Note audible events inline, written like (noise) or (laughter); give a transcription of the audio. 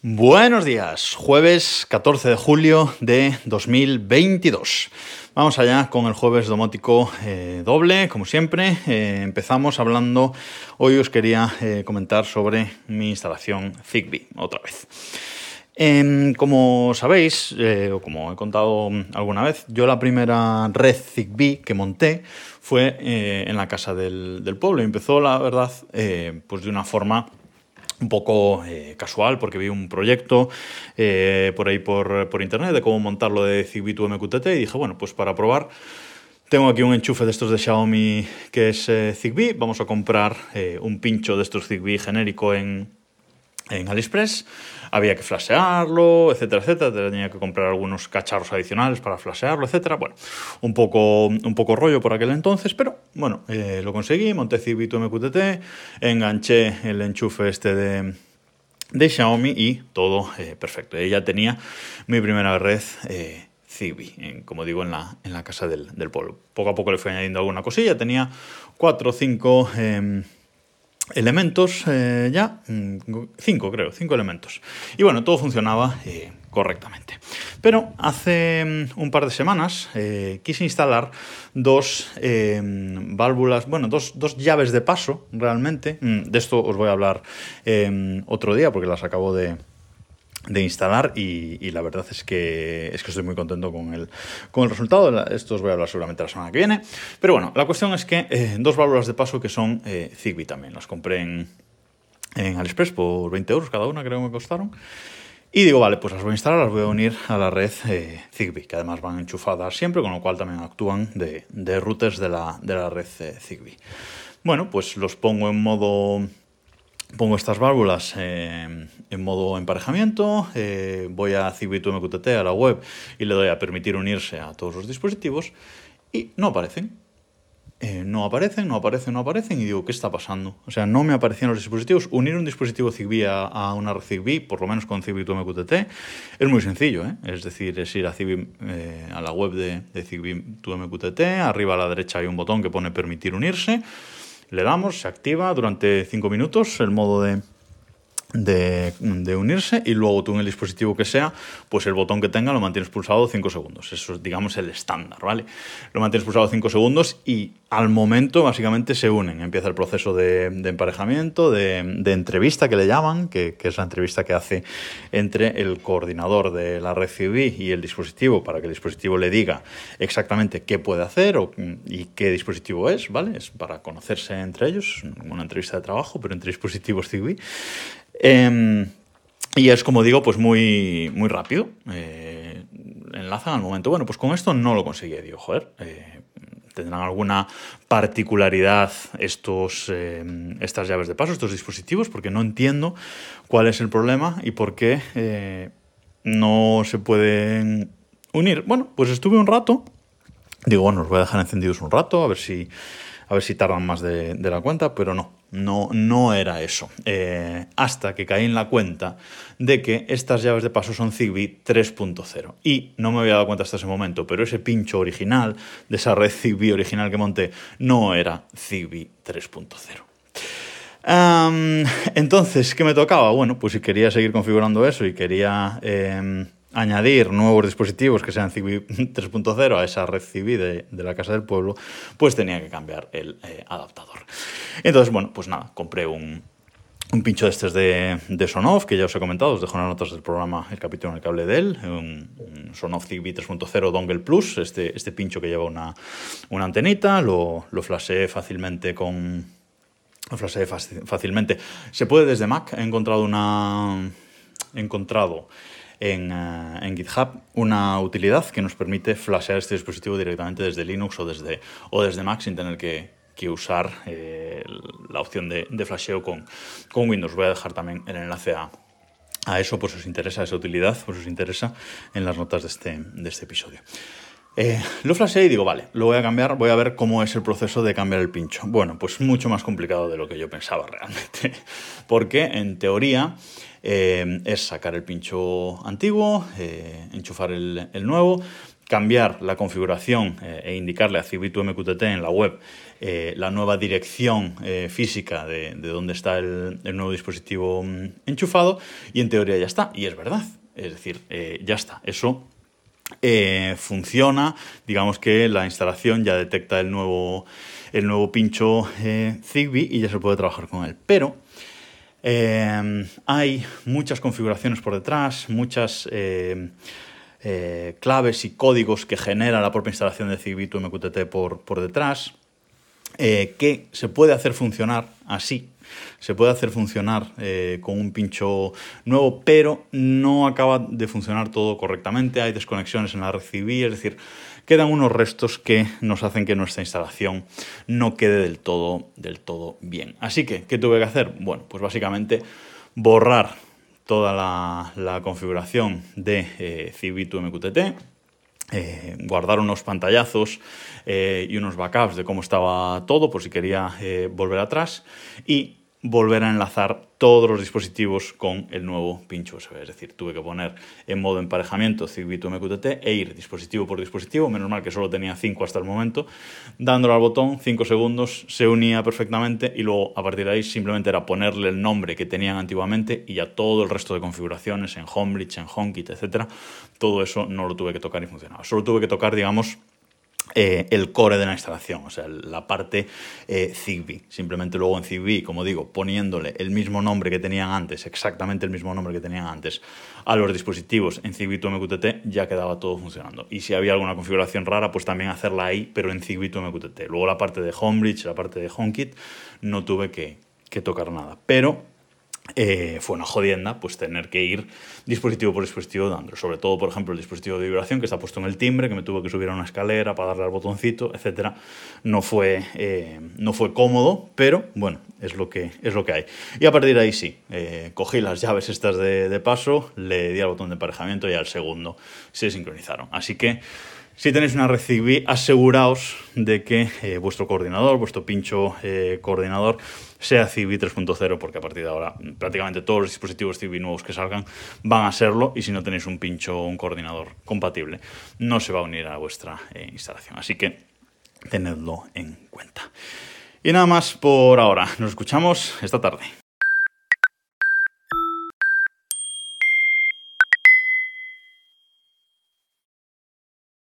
Buenos días, jueves 14 de julio de 2022. Vamos allá con el jueves domótico eh, doble, como siempre. Eh, empezamos hablando, hoy os quería eh, comentar sobre mi instalación Zigbee, otra vez. Em, como sabéis, o como he contado alguna vez, yo la primera red Zigbee que monté fue en la casa del, del pueblo. Y empezó, la verdad, pues de una forma un poco eh, casual porque vi un proyecto eh, por ahí por, por, internet de cómo montarlo de Zigbee MQTT y dije, bueno, pues para probar tengo aquí un enchufe de estos de Xiaomi que es eh, Zigbee, vamos a comprar un pincho de estos Zigbee genérico en, en AliExpress, había que flashearlo, etcétera, etcétera, tenía que comprar algunos cacharros adicionales para flashearlo, etcétera. Bueno, un poco, un poco rollo por aquel entonces, pero bueno, eh, lo conseguí, monté Zigbee MQTT, enganché el enchufe este de, de Xiaomi y todo eh, perfecto. Ella tenía mi primera red eh, Zigbee, como digo, en la, en la casa del, del pueblo. Poco a poco le fui añadiendo alguna cosilla, tenía cuatro o cinco em, elementos eh, ya, mm, cinco creo, cinco elementos. Y bueno, todo funcionaba eh, correctamente. Pero hace mm, un par de semanas eh, quise instalar dos válvulas, bueno, dos, dos, llaves de paso realmente. Mm, de esto os voy a hablar otro día porque las acabo de, de instalar y, la verdad es que, es que estoy muy contento con el, con el resultado. Esto os voy a hablar seguramente la semana que viene. Pero bueno, la cuestión es que eh, dos válvulas de paso que son eh, Zigbee también. Las compré en, en AliExpress por 20 euros cada una, creo que me costaron. Y digo, vale, pues las voy a instalar, las voy a unir a la red eh, Zigbee, que además van enchufadas siempre, con lo cual también actúan de, de routers de la, de la red Zigbee. Bueno, pues los pongo en modo Pongo estas válvulas eh, en modo emparejamiento, eh, voy a Zigbee MQTT a la web y le doy a permitir unirse a todos los dispositivos y no aparecen. Eh, no aparecen, no aparecen, no aparecen y digo, ¿qué está pasando? O sea, no me aparecían los dispositivos. Unir un dispositivo Zigbee a, una red Zigbee, por lo menos con Zigbee MQTT, es muy sencillo. Es decir, es ir a, Zigbee, a la web de, de Zigbee MQTT, arriba a la derecha hay un botón que pone permitir unirse le damos, se activa durante 5 minutos el modo de, de, unirse y luego tú en el dispositivo que sea, pues el botón que tenga lo mantienes pulsado 5 segundos. Eso es, digamos, el estándar, ¿vale? Lo mantienes pulsado 5 segundos y al momento básicamente se unen. Empieza el proceso de, emparejamiento, de, entrevista que le llaman, que, es la entrevista que hace entre el coordinador de la red CV y el dispositivo para que el dispositivo le diga exactamente qué puede hacer o, y qué dispositivo es, ¿vale? Es para conocerse entre ellos, una entrevista de trabajo, pero entre dispositivos CV. Em, y es, como digo, pues muy, muy rápido. Eh, enlazan al momento. Bueno, pues con esto no lo conseguí. Digo, joder, eh, tendrán alguna particularidad estos, em, estas llaves de paso, estos dispositivos, porque no entiendo cuál es el problema y por qué eh, no se pueden unir. Bueno, pues estuve un rato. Digo, bueno, os voy a dejar encendidos un rato, a ver si, a ver si tardan más de la cuenta, pero no. No, no era eso. Eh, hasta que caí en la cuenta de que estas llaves de paso son Zigbee 3.0. Y no me había dado cuenta hasta ese momento, pero ese pincho original de esa red Zigbee original que monté no era Zigbee 3.0. entonces, ¿qué me tocaba? Bueno, pues si quería seguir configurando eso y quería em, añadir nuevos dispositivos que sean Zigbee (laughs) 3.0 a esa red Zigbee de, la Casa del Pueblo, pues tenía que cambiar el eh, adaptador. Entonces, bueno, pues nada, compré un, pincho de estos de, Sonoff, que ya os he comentado, os dejo en las notas del programa el capítulo en el cable de él, un, Sonoff Zigbee 3.0 Dongle Plus, este, este pincho que lleva una, una antenita, lo, lo flasheé fácilmente con... Lo flasheé fácilmente. Se puede desde Mac, he encontrado una... He encontrado en, eh, en, GitHub una utilidad que nos permite flashear este dispositivo directamente desde Linux o desde, o desde Mac sin tener que, usar eh, la opción de, de flasheo con, con, Windows. Voy a dejar también el enlace a, a eso por si os interesa esa utilidad, por si os interesa en las notas de este, de este episodio. Eh, lo flasheé y digo, vale, lo voy a cambiar, voy a ver cómo es el proceso de cambiar el pincho. Bueno, pues mucho más complicado de lo que yo pensaba realmente, (laughs) porque en teoría eh, es sacar el pincho antiguo, eh, enchufar el, nuevo, cambiar la configuración e indicarle a to MQTT en la web la nueva dirección física de, de dónde está el, el, nuevo dispositivo mm, enchufado y en teoría ya está. Y es verdad. Es decir, ya está. Eso funciona. Digamos que la instalación ya detecta el nuevo, el nuevo pincho Zigbee y ya se puede trabajar con él. Pero hay muchas configuraciones por detrás, muchas eh, claves y códigos que genera la propia instalación de Zigbee to MQTT por, por detrás, eh, que se puede hacer funcionar así, se puede hacer funcionar eh, con un pincho nuevo, pero no acaba de funcionar todo correctamente, hay desconexiones en la red Zigbee, es decir, quedan unos restos que nos hacen que nuestra instalación no quede del todo, del todo bien. Así que, ¿qué tuve que hacer? Bueno, pues básicamente borrar toda la, configuración de eh, MQTT, eh, guardar unos pantallazos eh, y unos backups de cómo estaba todo por si quería eh, volver atrás. Y volver a enlazar todos los dispositivos con el nuevo pincho USB. Es decir, tuve que poner en modo emparejamiento Zigbee MQTT e ir dispositivo por dispositivo. Menos mal que solo tenía 5 hasta el momento. Dándole al botón, 5 segundos, se unía perfectamente y luego a partir de ahí simplemente era ponerle el nombre que tenían antiguamente y ya todo el resto de configuraciones en Homebridge, en HomeKit, etcétera, todo eso no lo tuve que tocar y funcionaba. Solo tuve que tocar, digamos, eh, el core de la instalación, o sea, la parte eh, Zigbee. Simplemente luego en Zigbee, como digo, poniéndole el mismo nombre que tenían antes, exactamente el mismo nombre que tenían antes, a los dispositivos en Zigbee to MQTT, ya quedaba todo funcionando. Y si había alguna configuración rara, pues también hacerla ahí, pero en Zigbee to MQTT. Luego la parte de Homebridge, la parte de HomeKit, no tuve que, que tocar nada. Pero eh, fue una jodienda pues tener que ir dispositivo por dispositivo dando. Sobre todo, por ejemplo, el dispositivo de vibración que está puesto en el timbre, que me tuvo que subir a una escalera para darle al botoncito, etcétera. No fue, eh, no fue cómodo, pero bueno, es lo que, es lo que hay. Y a partir de ahí sí, eh, cogí las llaves estas de, de paso, le di al botón de emparejamiento y al segundo se sincronizaron. Así que si tenéis una red Zigbee, aseguraos de que eh, vuestro coordinador, vuestro pincho eh, coordinador, sea Zigbee 3.0, porque a partir de ahora prácticamente todos los dispositivos Zigbee nuevos que salgan van a serlo, y si no tenéis un pincho o un coordinador compatible, no se va a unir a vuestra eh, instalación. Así que tenedlo en cuenta. Y nada más por ahora. Nos escuchamos esta tarde.